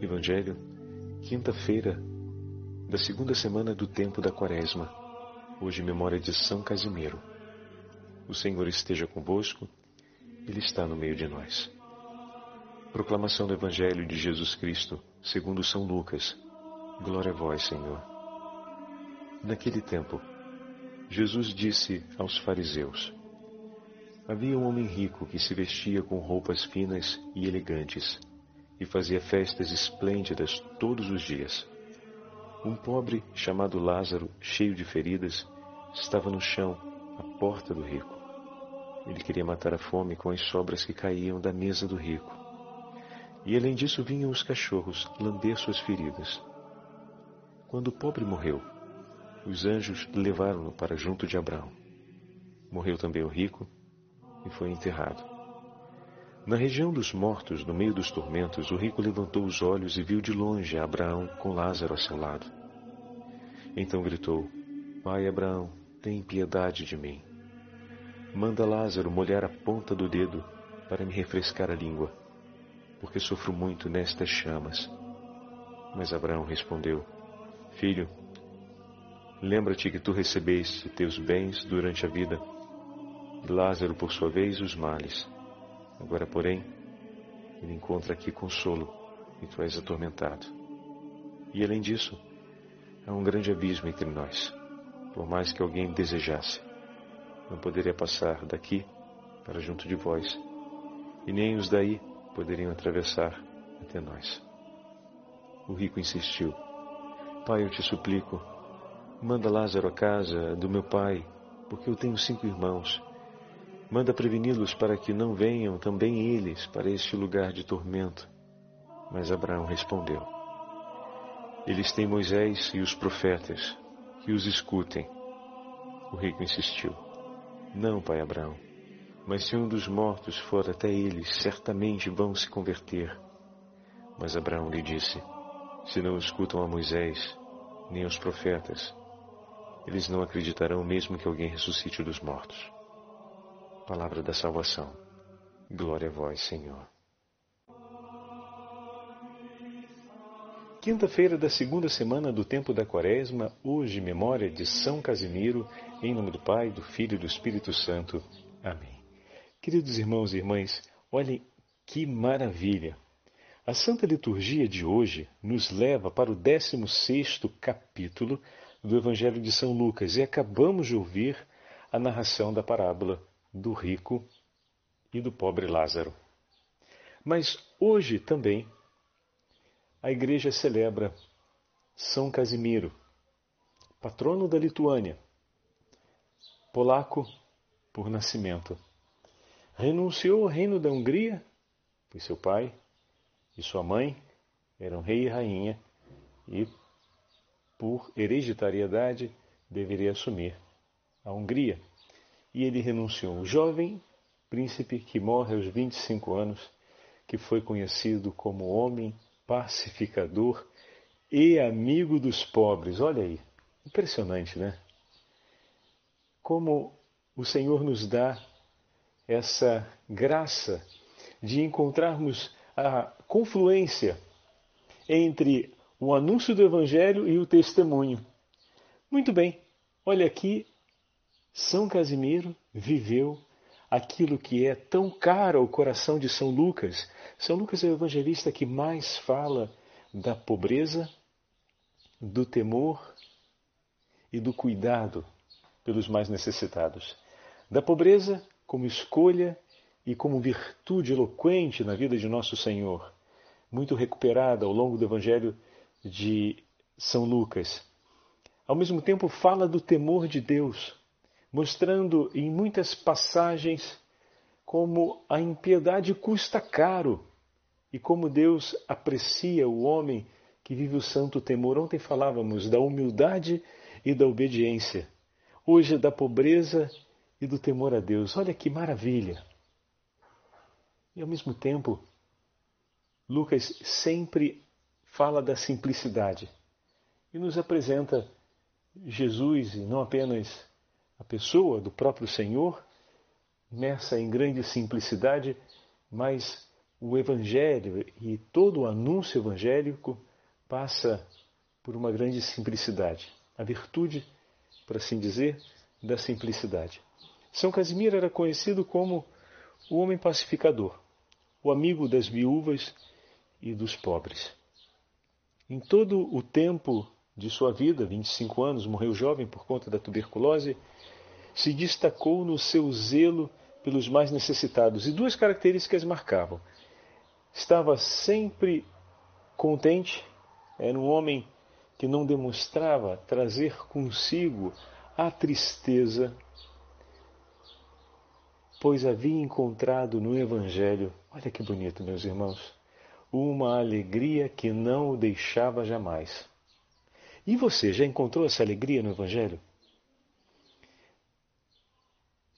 Evangelho, quinta-feira da segunda semana do tempo da Quaresma. Hoje, memória de São Casimiro. O Senhor esteja convosco, Ele está no meio de nós. Proclamação do Evangelho de Jesus Cristo, segundo São Lucas. Glória a vós, Senhor. Naquele tempo, Jesus disse aos fariseus: Havia um homem rico que se vestia com roupas finas e elegantes e fazia festas esplêndidas todos os dias. Um pobre chamado Lázaro, cheio de feridas, estava no chão, à porta do rico. Ele queria matar a fome com as sobras que caíam da mesa do rico. E além disso vinham os cachorros lamber suas feridas. Quando o pobre morreu, os anjos levaram-no para junto de Abraão. Morreu também o rico e foi enterrado. Na região dos mortos, no meio dos tormentos, o rico levantou os olhos e viu de longe Abraão com Lázaro a seu lado. Então gritou: Pai Abraão, tem piedade de mim. Manda Lázaro molhar a ponta do dedo para me refrescar a língua, porque sofro muito nestas chamas. Mas Abraão respondeu: Filho, lembra-te que tu recebeste teus bens durante a vida, e Lázaro, por sua vez, os males. Agora, porém, ele encontra aqui consolo e tu és atormentado. E além disso, há um grande abismo entre nós. Por mais que alguém desejasse, não poderia passar daqui para junto de vós, e nem os daí poderiam atravessar até nós. O rico insistiu: Pai, eu te suplico, manda Lázaro à casa do meu pai, porque eu tenho cinco irmãos Manda preveni-los para que não venham também eles para este lugar de tormento. Mas Abraão respondeu: Eles têm Moisés e os profetas, que os escutem. O rico insistiu: Não, pai Abraão, mas se um dos mortos for até eles, certamente vão se converter. Mas Abraão lhe disse: Se não escutam a Moisés, nem aos profetas, eles não acreditarão mesmo que alguém ressuscite dos mortos. Palavra da salvação. Glória a vós, Senhor. Quinta-feira da segunda semana do tempo da Quaresma, hoje memória de São Casimiro, em nome do Pai, do Filho e do Espírito Santo. Amém. Queridos irmãos e irmãs, olhem que maravilha! A Santa Liturgia de hoje nos leva para o 16 capítulo do Evangelho de São Lucas e acabamos de ouvir a narração da parábola do rico e do pobre Lázaro. Mas hoje também a igreja celebra São Casimiro, patrono da Lituânia, polaco por nascimento. Renunciou ao reino da Hungria, pois seu pai e sua mãe eram rei e rainha, e por hereditariedade deveria assumir a Hungria e ele renunciou. O jovem príncipe que morre aos 25 anos, que foi conhecido como homem pacificador e amigo dos pobres. Olha aí, impressionante, né? Como o Senhor nos dá essa graça de encontrarmos a confluência entre o anúncio do Evangelho e o testemunho. Muito bem, olha aqui são Casimiro viveu aquilo que é tão caro ao coração de São Lucas. São Lucas é o evangelista que mais fala da pobreza, do temor e do cuidado pelos mais necessitados. Da pobreza como escolha e como virtude eloquente na vida de nosso Senhor, muito recuperada ao longo do Evangelho de São Lucas. Ao mesmo tempo, fala do temor de Deus, mostrando em muitas passagens como a impiedade custa caro e como Deus aprecia o homem que vive o santo temor. Ontem falávamos da humildade e da obediência, hoje da pobreza e do temor a Deus. Olha que maravilha! E ao mesmo tempo, Lucas sempre fala da simplicidade e nos apresenta Jesus e não apenas pessoa do próprio Senhor, nessa em grande simplicidade, mas o Evangelho e todo o anúncio evangélico passa por uma grande simplicidade. A virtude, por assim dizer, da simplicidade. São Casimiro era conhecido como o homem pacificador, o amigo das viúvas e dos pobres. Em todo o tempo de sua vida, 25 anos, morreu jovem por conta da tuberculose, se destacou no seu zelo pelos mais necessitados e duas características marcavam. Estava sempre contente, era um homem que não demonstrava trazer consigo a tristeza, pois havia encontrado no Evangelho, olha que bonito, meus irmãos, uma alegria que não o deixava jamais. E você já encontrou essa alegria no Evangelho?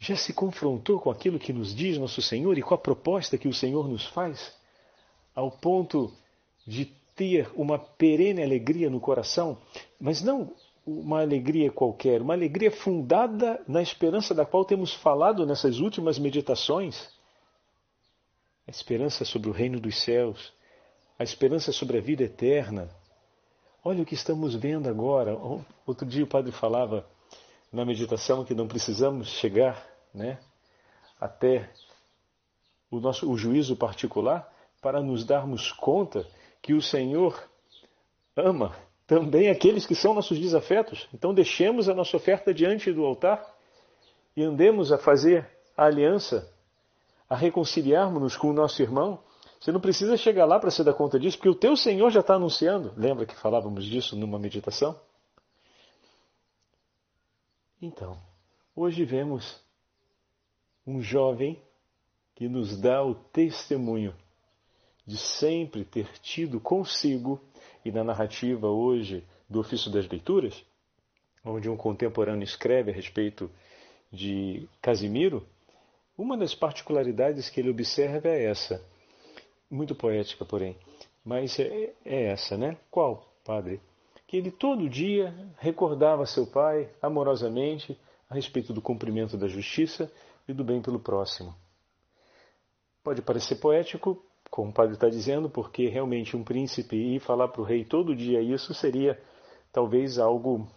Já se confrontou com aquilo que nos diz nosso Senhor e com a proposta que o Senhor nos faz? Ao ponto de ter uma perene alegria no coração, mas não uma alegria qualquer, uma alegria fundada na esperança da qual temos falado nessas últimas meditações. A esperança sobre o reino dos céus, a esperança sobre a vida eterna. Olha o que estamos vendo agora. Outro dia o padre falava na meditação que não precisamos chegar né, até o nosso o juízo particular para nos darmos conta que o Senhor ama também aqueles que são nossos desafetos. Então deixemos a nossa oferta diante do altar e andemos a fazer a aliança, a reconciliarmos-nos com o nosso irmão você não precisa chegar lá para se dar conta disso, porque o teu Senhor já está anunciando. Lembra que falávamos disso numa meditação? Então, hoje vemos um jovem que nos dá o testemunho de sempre ter tido consigo, e na narrativa hoje do ofício das leituras, onde um contemporâneo escreve a respeito de Casimiro, uma das particularidades que ele observa é essa muito poética, porém, mas é, é essa, né? Qual, padre? Que ele todo dia recordava seu pai amorosamente a respeito do cumprimento da justiça e do bem pelo próximo. Pode parecer poético, como o padre está dizendo, porque realmente um príncipe ir falar para o rei todo dia isso seria talvez algo,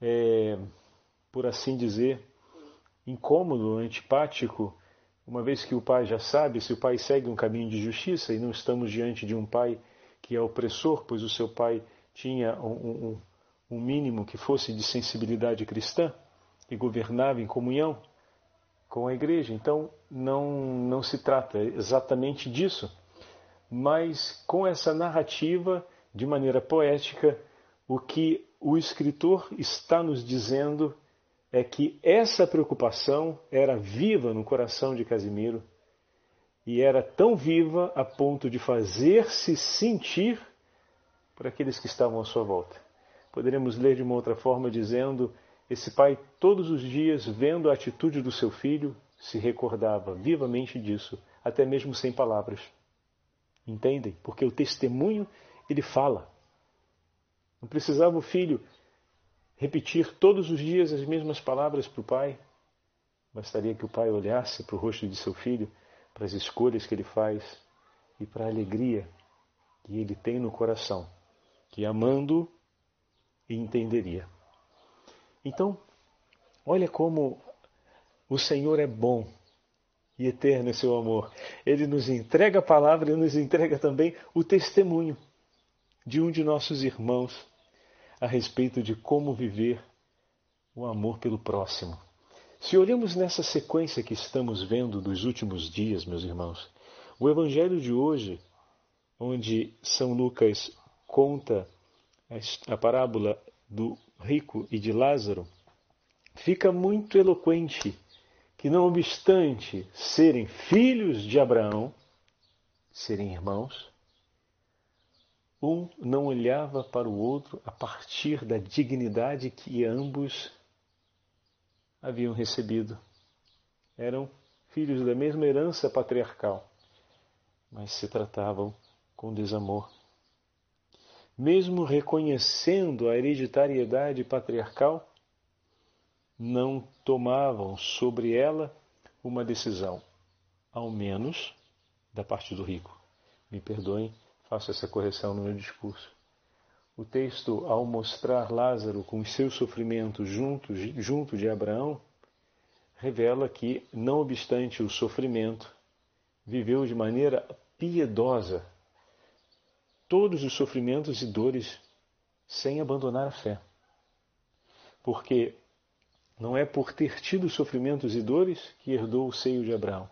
é, por assim dizer, incômodo, antipático uma vez que o pai já sabe, se o pai segue um caminho de justiça e não estamos diante de um pai que é opressor, pois o seu pai tinha um, um, um mínimo que fosse de sensibilidade cristã e governava em comunhão com a igreja. Então não, não se trata exatamente disso, mas com essa narrativa, de maneira poética, o que o escritor está nos dizendo é que essa preocupação era viva no coração de Casimiro e era tão viva a ponto de fazer-se sentir por aqueles que estavam à sua volta. Poderíamos ler de uma outra forma dizendo: esse pai, todos os dias, vendo a atitude do seu filho, se recordava vivamente disso, até mesmo sem palavras. Entendem? Porque o testemunho ele fala. Não precisava o filho repetir todos os dias as mesmas palavras para o pai. Bastaria que o pai olhasse para o rosto de seu filho, para as escolhas que ele faz e para a alegria que ele tem no coração, que amando entenderia. Então, olha como o Senhor é bom e eterno é seu amor. Ele nos entrega a palavra e nos entrega também o testemunho de um de nossos irmãos a respeito de como viver o amor pelo próximo. Se olhamos nessa sequência que estamos vendo dos últimos dias, meus irmãos, o Evangelho de hoje, onde São Lucas conta a parábola do rico e de Lázaro, fica muito eloquente que, não obstante serem filhos de Abraão, serem irmãos, um não olhava para o outro a partir da dignidade que ambos haviam recebido. Eram filhos da mesma herança patriarcal, mas se tratavam com desamor. Mesmo reconhecendo a hereditariedade patriarcal, não tomavam sobre ela uma decisão, ao menos da parte do rico. Me perdoem, faço essa correção no meu discurso. O texto, ao mostrar Lázaro com os seus sofrimentos junto, junto de Abraão, revela que, não obstante o sofrimento, viveu de maneira piedosa todos os sofrimentos e dores sem abandonar a fé. Porque não é por ter tido sofrimentos e dores que herdou o seio de Abraão,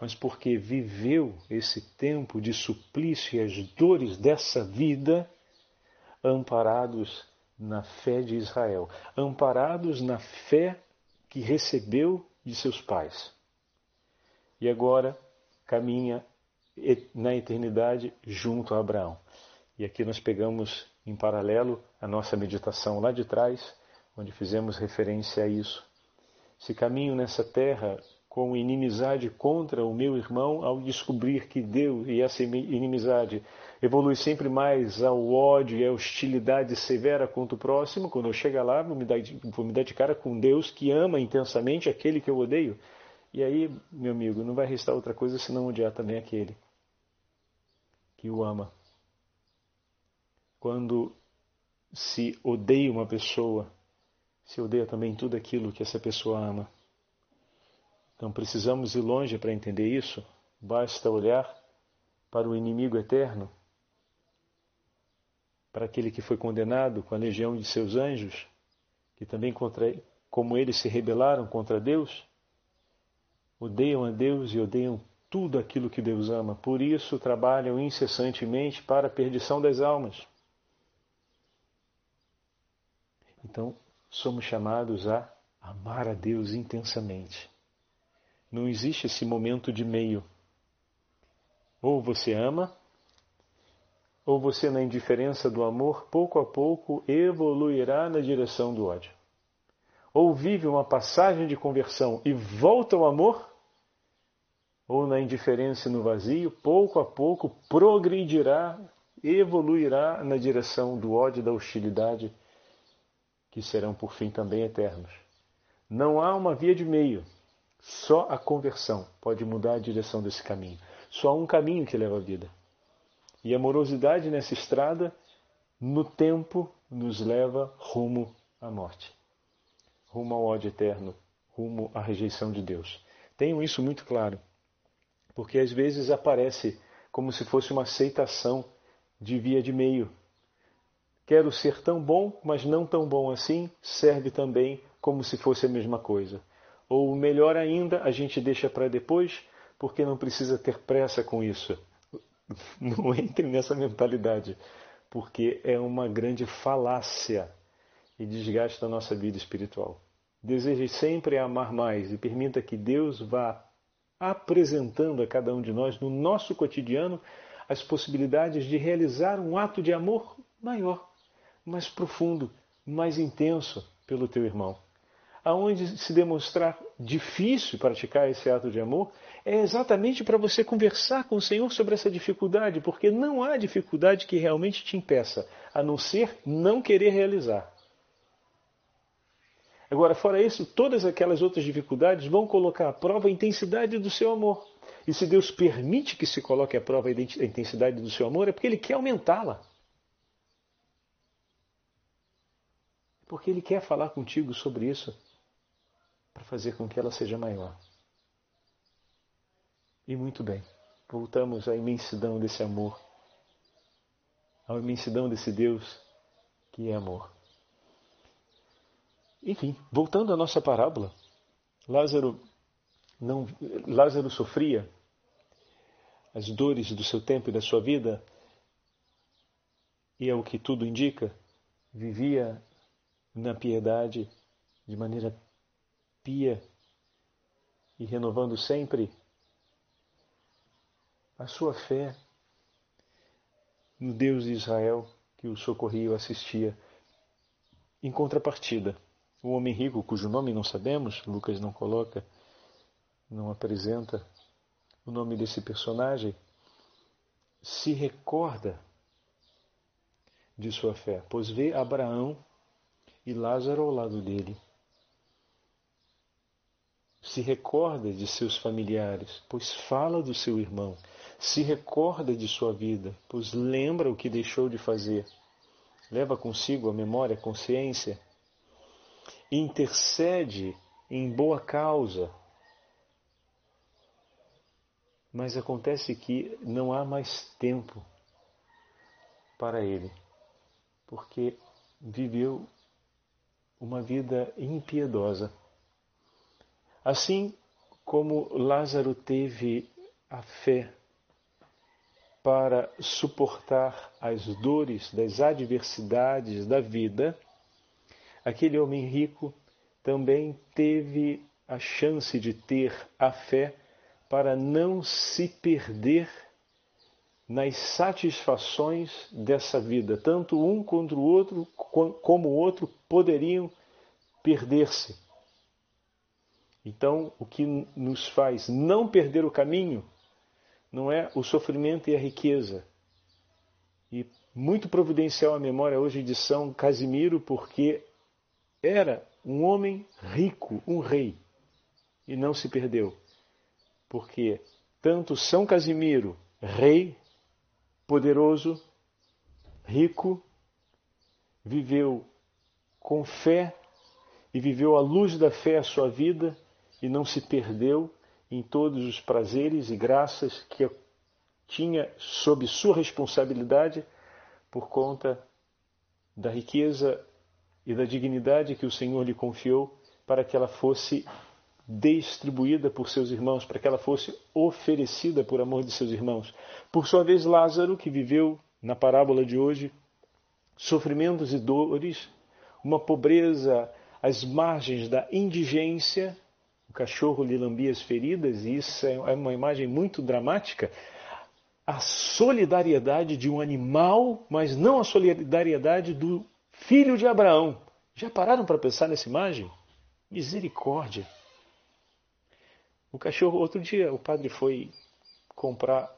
mas porque viveu esse tempo de suplício e as dores dessa vida amparados na fé de Israel, amparados na fé que recebeu de seus pais. E agora caminha na eternidade junto a Abraão. E aqui nós pegamos em paralelo a nossa meditação lá de trás, onde fizemos referência a isso. Se caminho nessa terra com inimizade contra o meu irmão, ao descobrir que Deus e essa inimizade evolui sempre mais ao ódio e à hostilidade severa contra o próximo, quando eu chegar lá, vou me, dar, vou me dar de cara com Deus que ama intensamente aquele que eu odeio. E aí, meu amigo, não vai restar outra coisa senão odiar também aquele que o ama. Quando se odeia uma pessoa, se odeia também tudo aquilo que essa pessoa ama. Então precisamos ir longe para entender isso. Basta olhar para o inimigo eterno, para aquele que foi condenado com a legião de seus anjos, que também contra, como eles se rebelaram contra Deus, odeiam a Deus e odeiam tudo aquilo que Deus ama. Por isso trabalham incessantemente para a perdição das almas. Então, somos chamados a amar a Deus intensamente. Não existe esse momento de meio. Ou você ama, ou você, na indiferença do amor, pouco a pouco evoluirá na direção do ódio. Ou vive uma passagem de conversão e volta ao amor, ou na indiferença e no vazio, pouco a pouco progredirá, evoluirá na direção do ódio e da hostilidade, que serão por fim também eternos. Não há uma via de meio, só a conversão pode mudar a direção desse caminho. Só há um caminho que leva à vida. E a morosidade nessa estrada, no tempo, nos leva rumo à morte, rumo ao ódio eterno, rumo à rejeição de Deus. Tenham isso muito claro porque às vezes aparece como se fosse uma aceitação de via de meio. Quero ser tão bom, mas não tão bom assim, serve também como se fosse a mesma coisa. Ou melhor ainda, a gente deixa para depois, porque não precisa ter pressa com isso. Não entre nessa mentalidade, porque é uma grande falácia e desgasta a nossa vida espiritual. Deseje sempre amar mais e permita que Deus vá apresentando a cada um de nós no nosso cotidiano as possibilidades de realizar um ato de amor maior, mais profundo, mais intenso pelo teu irmão. Aonde se demonstrar difícil praticar esse ato de amor é exatamente para você conversar com o Senhor sobre essa dificuldade, porque não há dificuldade que realmente te impeça, a não ser não querer realizar. Agora, fora isso, todas aquelas outras dificuldades vão colocar à prova a intensidade do seu amor. E se Deus permite que se coloque à prova a intensidade do seu amor, é porque Ele quer aumentá-la. Porque Ele quer falar contigo sobre isso para fazer com que ela seja maior. E muito bem, voltamos à imensidão desse amor, à imensidão desse Deus que é amor. Enfim, voltando à nossa parábola, Lázaro não Lázaro sofria as dores do seu tempo e da sua vida e é o que tudo indica, vivia na piedade de maneira pia e renovando sempre a sua fé no Deus de Israel que o socorria e o assistia. Em contrapartida, o homem rico, cujo nome não sabemos, Lucas não coloca, não apresenta o nome desse personagem, se recorda de sua fé, pois vê Abraão e Lázaro ao lado dele. Se recorda de seus familiares, pois fala do seu irmão. se recorda de sua vida, pois lembra o que deixou de fazer, leva consigo a memória, a consciência, intercede em boa causa. Mas acontece que não há mais tempo para ele, porque viveu uma vida impiedosa. Assim como Lázaro teve a fé para suportar as dores das adversidades da vida, aquele homem rico também teve a chance de ter a fé para não se perder nas satisfações dessa vida. Tanto um contra o outro, como o outro poderiam perder-se. Então, o que nos faz não perder o caminho não é o sofrimento e a riqueza. E muito providencial a memória hoje de São Casimiro, porque era um homem rico, um rei, e não se perdeu. Porque tanto São Casimiro, rei, poderoso, rico, viveu com fé e viveu à luz da fé a sua vida e não se perdeu em todos os prazeres e graças que tinha sob sua responsabilidade por conta da riqueza e da dignidade que o Senhor lhe confiou para que ela fosse distribuída por seus irmãos, para que ela fosse oferecida por amor de seus irmãos. Por sua vez, Lázaro, que viveu na parábola de hoje sofrimentos e dores, uma pobreza às margens da indigência, o cachorro lhe lambia as feridas, e isso é uma imagem muito dramática. A solidariedade de um animal, mas não a solidariedade do filho de Abraão. Já pararam para pensar nessa imagem? Misericórdia. O cachorro, outro dia, o padre foi comprar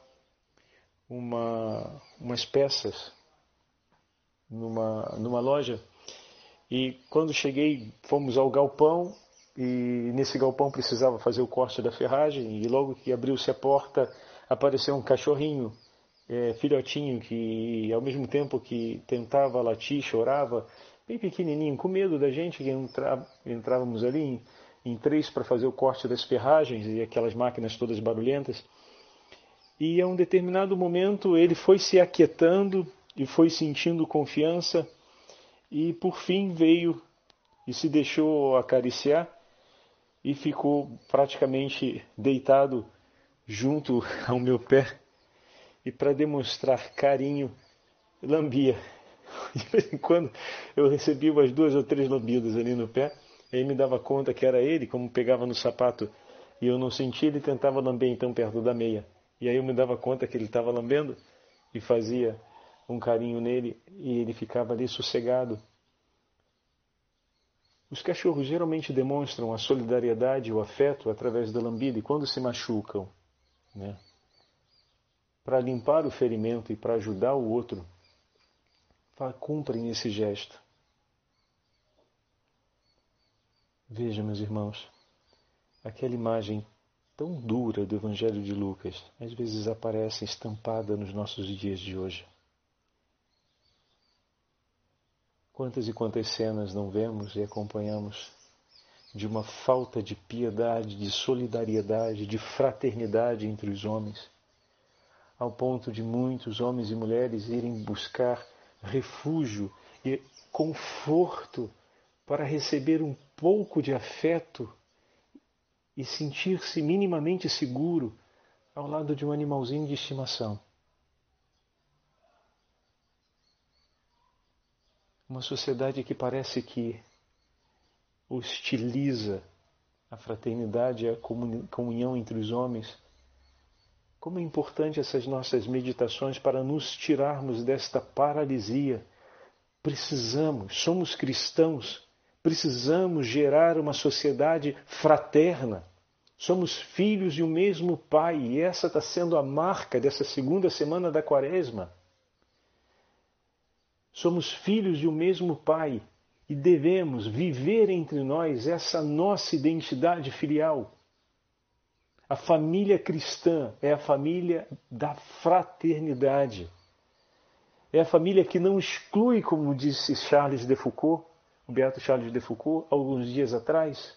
uma, umas peças numa, numa loja e quando cheguei, fomos ao galpão e nesse galpão precisava fazer o corte da ferragem e logo que abriu-se a porta apareceu um cachorrinho é, filhotinho que ao mesmo tempo que tentava latir, chorava, bem pequenininho, com medo da gente que entra, entrávamos ali em, em três para fazer o corte das ferragens e aquelas máquinas todas barulhentas. E a um determinado momento ele foi se aquietando e foi sentindo confiança e por fim veio e se deixou acariciar e ficou praticamente deitado junto ao meu pé e para demonstrar carinho lambia. De vez em quando eu recebia umas duas ou três lambidas ali no pé, e aí me dava conta que era ele, como pegava no sapato e eu não sentia, ele tentava lamber então perto da meia. E aí eu me dava conta que ele estava lambendo e fazia um carinho nele e ele ficava ali sossegado. Os cachorros geralmente demonstram a solidariedade e o afeto através da lambida e quando se machucam, né? Para limpar o ferimento e para ajudar o outro, cumprem esse gesto. Veja, meus irmãos, aquela imagem tão dura do Evangelho de Lucas às vezes aparece estampada nos nossos dias de hoje. Quantas e quantas cenas não vemos e acompanhamos de uma falta de piedade, de solidariedade, de fraternidade entre os homens, ao ponto de muitos homens e mulheres irem buscar refúgio e conforto para receber um pouco de afeto e sentir-se minimamente seguro ao lado de um animalzinho de estimação. Uma sociedade que parece que hostiliza a fraternidade e a comunhão entre os homens. Como é importante essas nossas meditações para nos tirarmos desta paralisia. Precisamos, somos cristãos, precisamos gerar uma sociedade fraterna. Somos filhos de um mesmo Pai e essa está sendo a marca dessa segunda semana da Quaresma. Somos filhos de um mesmo Pai e devemos viver entre nós essa nossa identidade filial. A família cristã é a família da fraternidade. É a família que não exclui, como disse Charles de Foucault, o beato Charles de Foucault, alguns dias atrás.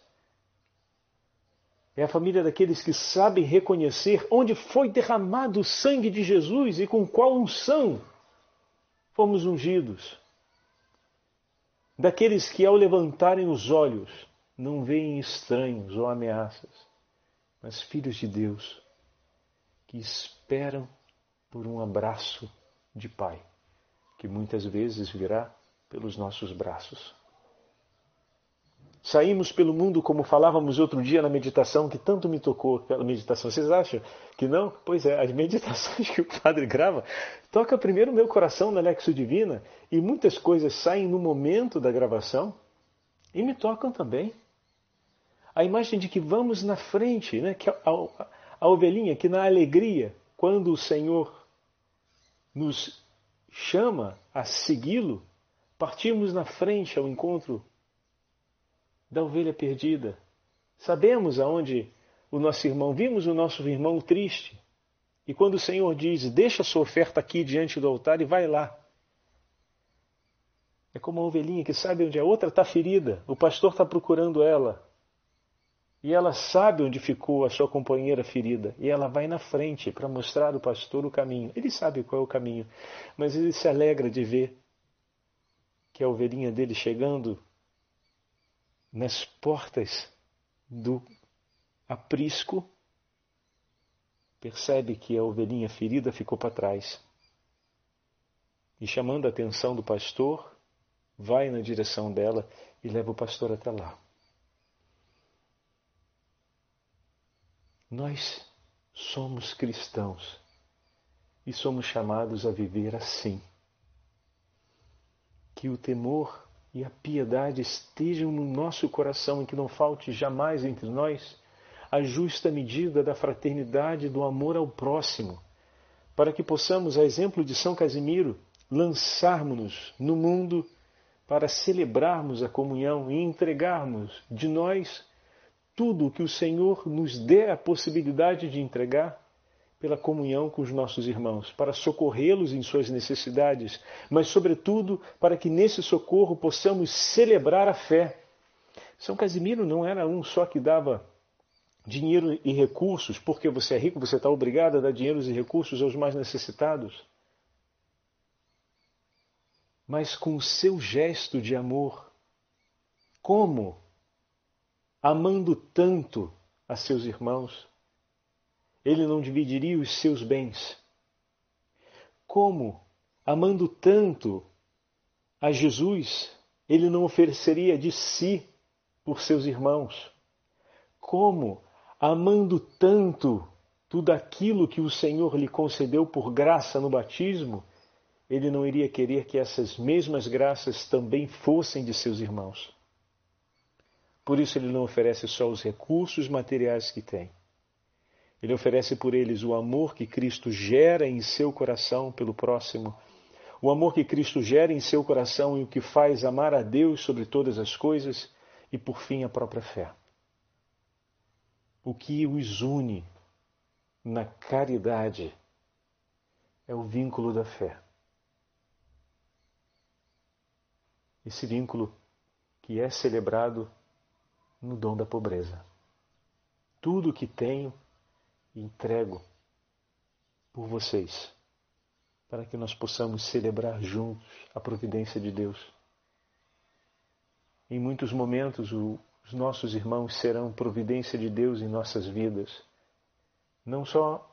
É a família daqueles que sabem reconhecer onde foi derramado o sangue de Jesus e com qual unção fomos ungidos. Daqueles que, ao levantarem os olhos, não veem estranhos ou ameaças, mas filhos de Deus que esperam por um abraço de Pai, que muitas vezes virá pelos nossos braços. Saímos pelo mundo, como falávamos outro dia na meditação, que tanto me tocou aquela meditação. Vocês acham que não? Pois é, as meditações que o padre grava toca primeiro meu coração na Lexo Divina e muitas coisas saem no momento da gravação e me tocam também. A imagem de que vamos na frente, né? que a, a, a ovelhinha que na alegria, quando o Senhor nos chama a segui-lo, partimos na frente ao encontro da ovelha perdida. Sabemos aonde o nosso irmão, vimos o nosso irmão triste. E quando o Senhor diz: Deixa a sua oferta aqui diante do altar e vai lá. É como uma ovelhinha que sabe onde a outra está ferida, o pastor está procurando ela. E ela sabe onde ficou a sua companheira ferida. E ela vai na frente para mostrar ao pastor o caminho. Ele sabe qual é o caminho, mas ele se alegra de ver que a ovelhinha dele chegando nas portas do aprisco, percebe que a ovelhinha ferida ficou para trás. E chamando a atenção do pastor, vai na direção dela e leva o pastor até lá. Nós somos cristãos e somos chamados a viver assim. Que o temor e a piedade estejam no nosso coração e que não falte jamais entre nós a justa medida da fraternidade e do amor ao próximo, para que possamos, a exemplo de São Casimiro, lançarmos-nos no mundo para celebrarmos a comunhão e entregarmos de nós tudo o que o Senhor nos dê a possibilidade de entregar pela comunhão com os nossos irmãos, para socorrê-los em suas necessidades, mas, sobretudo, para que nesse socorro possamos celebrar a fé. São Casimiro não era um só que dava dinheiro e recursos, porque você é rico, você está obrigado a dar dinheiro e recursos aos mais necessitados. Mas com o seu gesto de amor, como? Amando tanto a seus irmãos, ele não dividiria os seus bens. Como, amando tanto a Jesus, ele não ofereceria de si por seus irmãos? Como, amando tanto tudo aquilo que o Senhor lhe concedeu por graça no batismo, ele não iria querer que essas mesmas graças também fossem de seus irmãos. Por isso ele não oferece só os recursos materiais que tem, ele oferece por eles o amor que Cristo gera em seu coração pelo próximo, o amor que Cristo gera em seu coração e o que faz amar a Deus sobre todas as coisas e, por fim, a própria fé. O que os une na caridade é o vínculo da fé. Esse vínculo que é celebrado no dom da pobreza. Tudo o que tenho entrego por vocês, para que nós possamos celebrar juntos a providência de Deus. Em muitos momentos, o, os nossos irmãos serão providência de Deus em nossas vidas, não só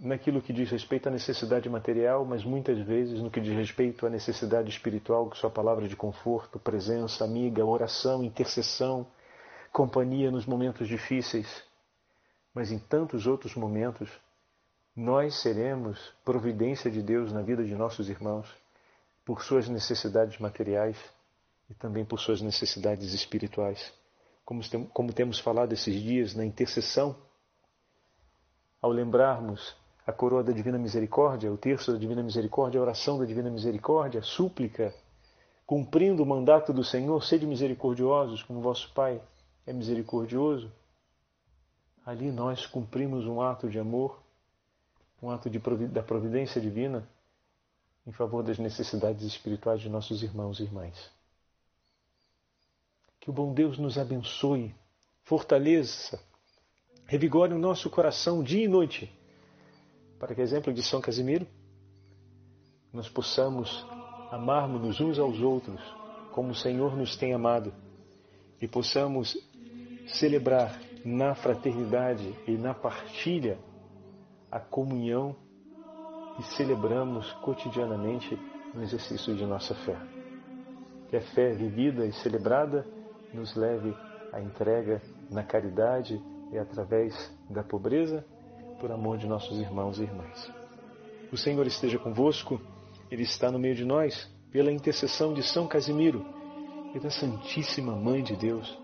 naquilo que diz respeito à necessidade material, mas muitas vezes no que diz respeito à necessidade espiritual, que sua palavra de conforto, presença, amiga, oração, intercessão, companhia nos momentos difíceis mas em tantos outros momentos, nós seremos providência de Deus na vida de nossos irmãos por suas necessidades materiais e também por suas necessidades espirituais. Como, como temos falado esses dias na intercessão, ao lembrarmos a coroa da Divina Misericórdia, o terço da Divina Misericórdia, a oração da Divina Misericórdia, a súplica, cumprindo o mandato do Senhor, sede misericordiosos como vosso Pai é misericordioso ali nós cumprimos um ato de amor, um ato da providência divina em favor das necessidades espirituais de nossos irmãos e irmãs. Que o bom Deus nos abençoe, fortaleça, revigore o nosso coração dia e noite, para que, exemplo de São Casimiro, nós possamos amarmos-nos uns aos outros como o Senhor nos tem amado e possamos celebrar na fraternidade e na partilha a comunhão e celebramos cotidianamente no exercício de nossa fé. Que a fé vivida e celebrada nos leve à entrega na caridade e através da pobreza por amor de nossos irmãos e irmãs. O Senhor esteja convosco, Ele está no meio de nós, pela intercessão de São Casimiro e da Santíssima Mãe de Deus.